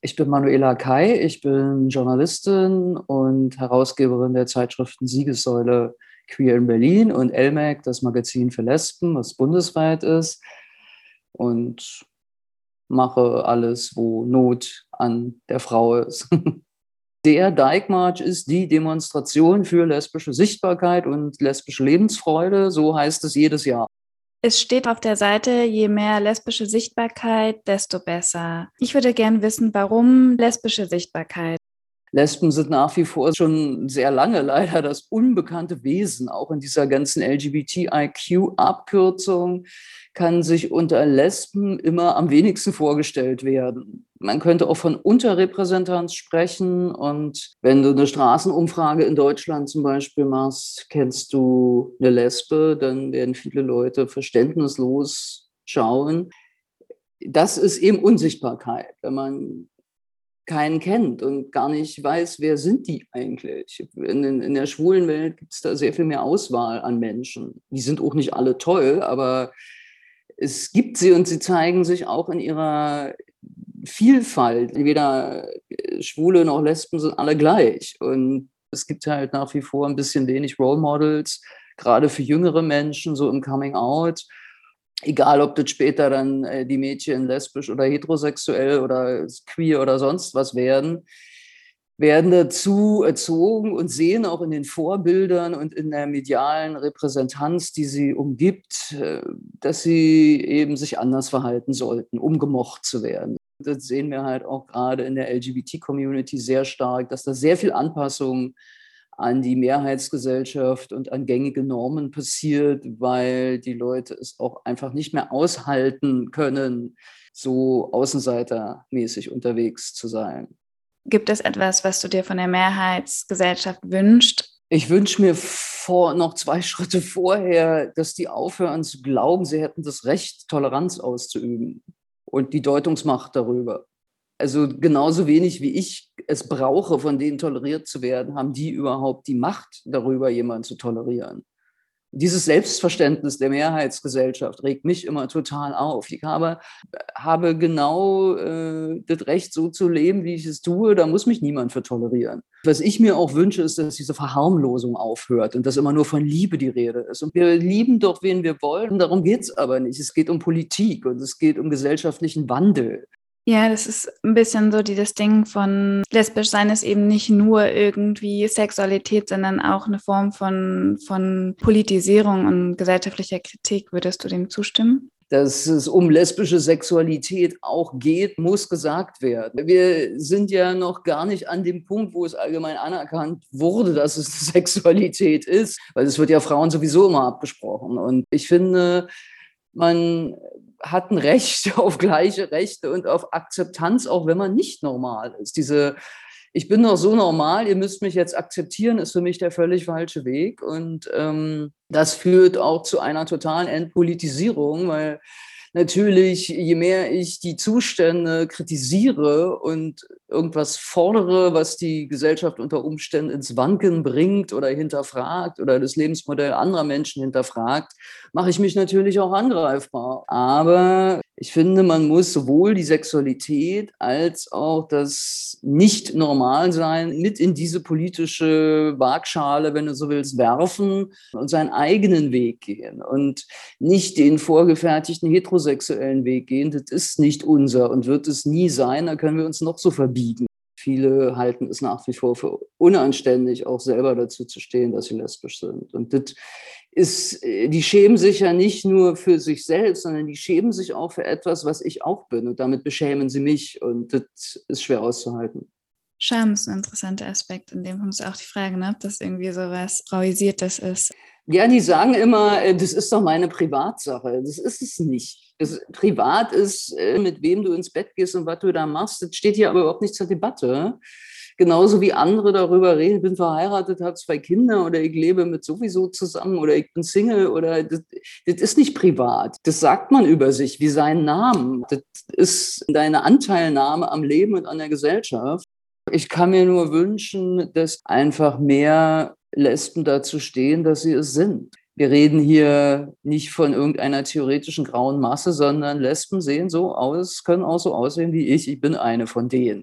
Ich bin Manuela Kai, ich bin Journalistin und Herausgeberin der Zeitschriften Siegessäule Queer in Berlin und LMAC, das Magazin für Lesben, was bundesweit ist. Und mache alles, wo Not an der Frau ist. Der Dyke March ist die Demonstration für lesbische Sichtbarkeit und lesbische Lebensfreude, so heißt es jedes Jahr. Es steht auf der Seite, je mehr lesbische Sichtbarkeit, desto besser. Ich würde gern wissen, warum lesbische Sichtbarkeit? Lesben sind nach wie vor schon sehr lange leider das unbekannte Wesen. Auch in dieser ganzen LGBTIQ-Abkürzung kann sich unter Lesben immer am wenigsten vorgestellt werden. Man könnte auch von Unterrepräsentanz sprechen. Und wenn du eine Straßenumfrage in Deutschland zum Beispiel machst, kennst du eine Lesbe, dann werden viele Leute verständnislos schauen. Das ist eben Unsichtbarkeit, wenn man keinen kennt und gar nicht weiß, wer sind die eigentlich. In, in der schwulen Welt gibt es da sehr viel mehr Auswahl an Menschen. Die sind auch nicht alle toll, aber es gibt sie und sie zeigen sich auch in ihrer Vielfalt. Weder Schwule noch Lesben sind alle gleich. Und es gibt halt nach wie vor ein bisschen wenig Role Models, gerade für jüngere Menschen, so im Coming Out egal ob das später dann äh, die Mädchen lesbisch oder heterosexuell oder queer oder sonst was werden, werden dazu erzogen und sehen auch in den Vorbildern und in der medialen Repräsentanz, die sie umgibt, äh, dass sie eben sich anders verhalten sollten, um gemocht zu werden. Das sehen wir halt auch gerade in der LGBT-Community sehr stark, dass da sehr viel Anpassung an die Mehrheitsgesellschaft und an gängige Normen passiert, weil die Leute es auch einfach nicht mehr aushalten können, so außenseitermäßig unterwegs zu sein. Gibt es etwas, was du dir von der Mehrheitsgesellschaft wünschst? Ich wünsche mir vor, noch zwei Schritte vorher, dass die aufhören zu glauben, sie hätten das Recht, Toleranz auszuüben und die Deutungsmacht darüber. Also genauso wenig wie ich es brauche, von denen toleriert zu werden, haben die überhaupt die Macht darüber, jemanden zu tolerieren. Dieses Selbstverständnis der Mehrheitsgesellschaft regt mich immer total auf. Ich habe, habe genau äh, das Recht, so zu leben, wie ich es tue. Da muss mich niemand für tolerieren. Was ich mir auch wünsche, ist, dass diese Verharmlosung aufhört und dass immer nur von Liebe die Rede ist. Und wir lieben doch, wen wir wollen. Darum geht es aber nicht. Es geht um Politik und es geht um gesellschaftlichen Wandel. Ja, das ist ein bisschen so die, das Ding von lesbisch sein ist eben nicht nur irgendwie Sexualität, sondern auch eine Form von, von Politisierung und gesellschaftlicher Kritik. Würdest du dem zustimmen? dass es um lesbische Sexualität auch geht, muss gesagt werden. Wir sind ja noch gar nicht an dem Punkt, wo es allgemein anerkannt wurde, dass es Sexualität ist, weil es wird ja Frauen sowieso immer abgesprochen. Und ich finde, man hat ein Recht auf gleiche Rechte und auf Akzeptanz, auch wenn man nicht normal ist. Diese ich bin doch so normal, ihr müsst mich jetzt akzeptieren, ist für mich der völlig falsche Weg. Und ähm, das führt auch zu einer totalen Entpolitisierung, weil natürlich, je mehr ich die Zustände kritisiere und irgendwas fordere, was die Gesellschaft unter Umständen ins Wanken bringt oder hinterfragt oder das Lebensmodell anderer Menschen hinterfragt, mache ich mich natürlich auch angreifbar. Aber ich finde, man muss sowohl die Sexualität als auch das Nicht-Normal-Sein mit in diese politische Waagschale, wenn du so willst, werfen und seinen eigenen Weg gehen und nicht den vorgefertigten heterosexuellen Weg gehen. Das ist nicht unser und wird es nie sein. Da können wir uns noch so verbiegen. Viele halten es nach wie vor für unanständig, auch selber dazu zu stehen, dass sie lesbisch sind. Und das ist, äh, die schämen sich ja nicht nur für sich selbst, sondern die schämen sich auch für etwas, was ich auch bin. Und damit beschämen sie mich. Und das ist schwer auszuhalten. Scham ist ein interessanter Aspekt. In dem Punkt ist auch die Frage, ne, ob das irgendwie so was Rauisiertes ist. Ja, die sagen immer, äh, das ist doch meine Privatsache. Das ist es nicht. Das privat ist, äh, mit wem du ins Bett gehst und was du da machst. Das steht hier aber überhaupt nicht zur Debatte genauso wie andere darüber reden, ich bin verheiratet, habe zwei Kinder oder ich lebe mit sowieso zusammen oder ich bin Single oder das, das ist nicht privat. Das sagt man über sich wie seinen Namen. Das ist deine Anteilnahme am Leben und an der Gesellschaft. Ich kann mir nur wünschen, dass einfach mehr Lesben dazu stehen, dass sie es sind. wir reden hier nicht von irgendeiner theoretischen grauen Masse, sondern Lesben sehen so aus, können auch so aussehen wie ich. Ich bin eine von denen.